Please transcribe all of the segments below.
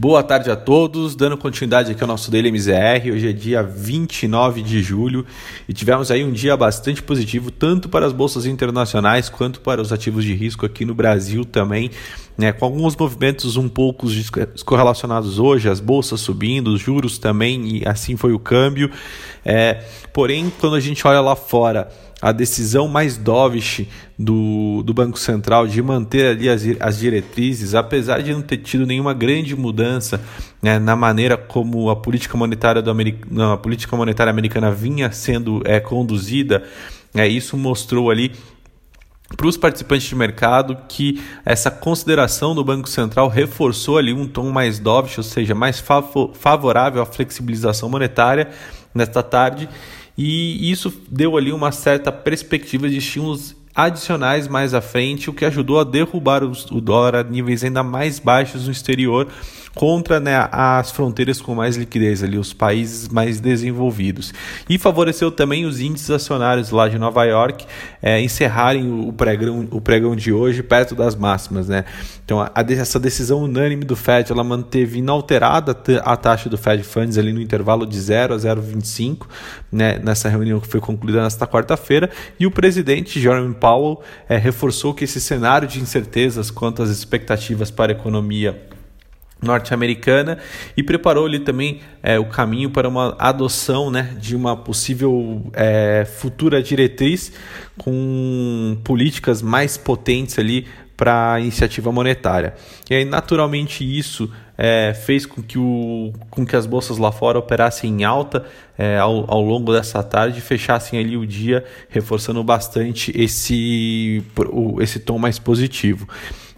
Boa tarde a todos, dando continuidade aqui ao nosso Daily MZR. Hoje é dia 29 de julho e tivemos aí um dia bastante positivo, tanto para as bolsas internacionais quanto para os ativos de risco aqui no Brasil também, né, com alguns movimentos um pouco descorrelacionados hoje, as bolsas subindo, os juros também, e assim foi o câmbio. É, porém, quando a gente olha lá fora, a decisão mais dovish do, do Banco Central de manter ali as, as diretrizes, apesar de não ter tido nenhuma grande mudança né, na maneira como a política monetária, do não, a política monetária americana vinha sendo é, conduzida, é, isso mostrou ali para os participantes de mercado que essa consideração do Banco Central reforçou ali um tom mais dovish, ou seja, mais favorável à flexibilização monetária nesta tarde e isso deu ali uma certa perspectiva de estímulos adicionais mais à frente, o que ajudou a derrubar o dólar a níveis ainda mais baixos no exterior contra né, as fronteiras com mais liquidez, ali, os países mais desenvolvidos. E favoreceu também os índices acionários lá de Nova York é, encerrarem o pregão, o pregão de hoje perto das máximas. Né? Então, a, essa decisão unânime do Fed ela manteve inalterada a taxa do Fed Funds ali no intervalo de 0 a 0,25 né, nessa reunião que foi concluída nesta quarta-feira. E o presidente Jerome Powell é, reforçou que esse cenário de incertezas quanto às expectativas para a economia norte-americana e preparou ali também é, o caminho para uma adoção né, de uma possível é, futura diretriz com políticas mais potentes ali para a iniciativa monetária. E aí, naturalmente, isso é, fez com que, o, com que as bolsas lá fora operassem em alta é, ao, ao longo dessa tarde e fechassem ali o dia, reforçando bastante esse, esse tom mais positivo.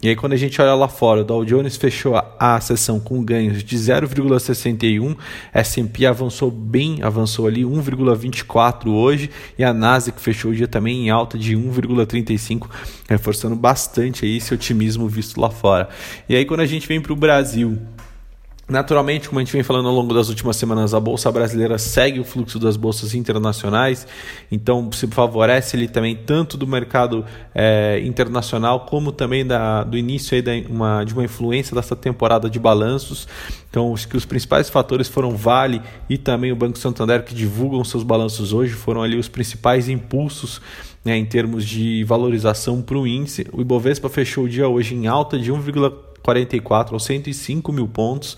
E aí, quando a gente olha lá fora, o Dow Jones fechou a, a sessão com ganhos de 0,61, S&P avançou bem, avançou ali 1,24 hoje, e a Nasdaq fechou o dia também em alta de 1,35, reforçando bastante aí esse otimismo visto lá fora. E aí, quando a gente vem para o Brasil, Naturalmente, como a gente vem falando ao longo das últimas semanas, a Bolsa Brasileira segue o fluxo das bolsas internacionais, então se favorece ele também tanto do mercado é, internacional como também da, do início aí da, uma, de uma influência dessa temporada de balanços. Então, os que os principais fatores foram Vale e também o Banco Santander, que divulgam seus balanços hoje, foram ali os principais impulsos né, em termos de valorização para o índice. O Ibovespa fechou o dia hoje em alta de 1,4%. 44 aos 105 mil pontos.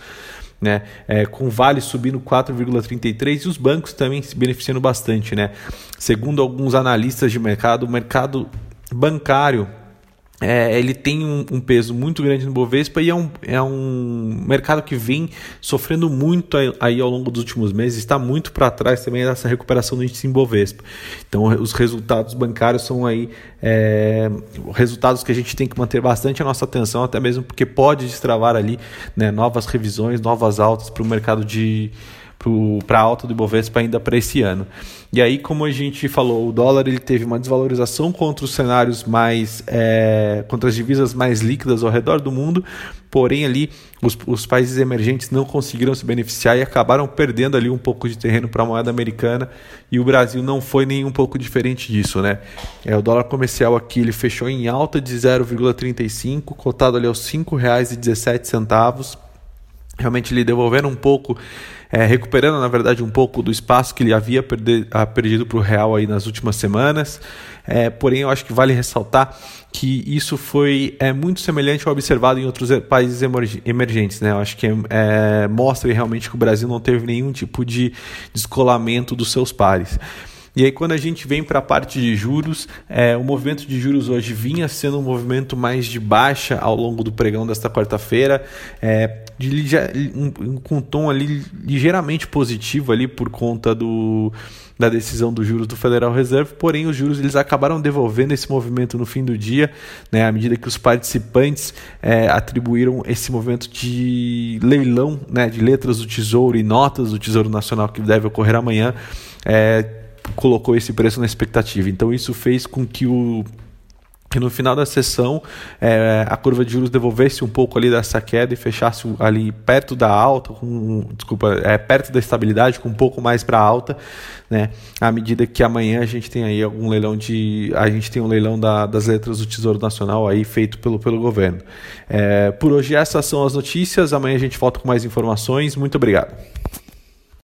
Né? É, com Vale subindo 4,33 e os bancos também se beneficiando bastante. Né? Segundo alguns analistas de mercado, o mercado bancário é, ele tem um, um, peso muito grande no Bovespa e é um, é um mercado que vem sofrendo muito aí, aí ao longo dos últimos meses, está muito para trás também dessa recuperação do índice Bovespa. Então, os resultados bancários são aí é, resultados que a gente tem que manter bastante a nossa atenção, até mesmo porque pode destravar ali né, novas revisões, novas altas para o mercado de para alta do Ibovespa ainda para esse ano. E aí, como a gente falou, o dólar ele teve uma desvalorização contra os cenários mais, é, contra as divisas mais líquidas ao redor do mundo, porém ali os, os países emergentes não conseguiram se beneficiar e acabaram perdendo ali um pouco de terreno para a moeda americana e o Brasil não foi nem um pouco diferente disso, né? É, o dólar comercial aqui ele fechou em alta de 0,35, cotado ali aos R$ 5,17 realmente lhe devolvendo um pouco, é, recuperando na verdade um pouco do espaço que ele havia perder, ah, perdido para o real aí nas últimas semanas. É, porém, eu acho que vale ressaltar que isso foi é, muito semelhante ao observado em outros países emergentes. Né? Eu acho que é, mostra realmente que o Brasil não teve nenhum tipo de descolamento dos seus pares. E aí, quando a gente vem para a parte de juros, é, o movimento de juros hoje vinha sendo um movimento mais de baixa ao longo do pregão desta quarta-feira, é, um, com um tom ali ligeiramente positivo ali por conta do da decisão dos juros do Federal Reserve, porém os juros eles acabaram devolvendo esse movimento no fim do dia, né, à medida que os participantes é, atribuíram esse movimento de leilão né, de letras do Tesouro e notas do Tesouro Nacional que deve ocorrer amanhã. É, colocou esse preço na expectativa. Então isso fez com que o que no final da sessão é, a curva de juros devolvesse um pouco ali dessa queda e fechasse ali perto da alta, com, desculpa, é, perto da estabilidade, com um pouco mais para alta, né? À medida que amanhã a gente tem aí algum leilão de, a gente tem um leilão da, das letras do Tesouro Nacional aí feito pelo, pelo governo. É, por hoje essas são as notícias. Amanhã a gente volta com mais informações. Muito obrigado.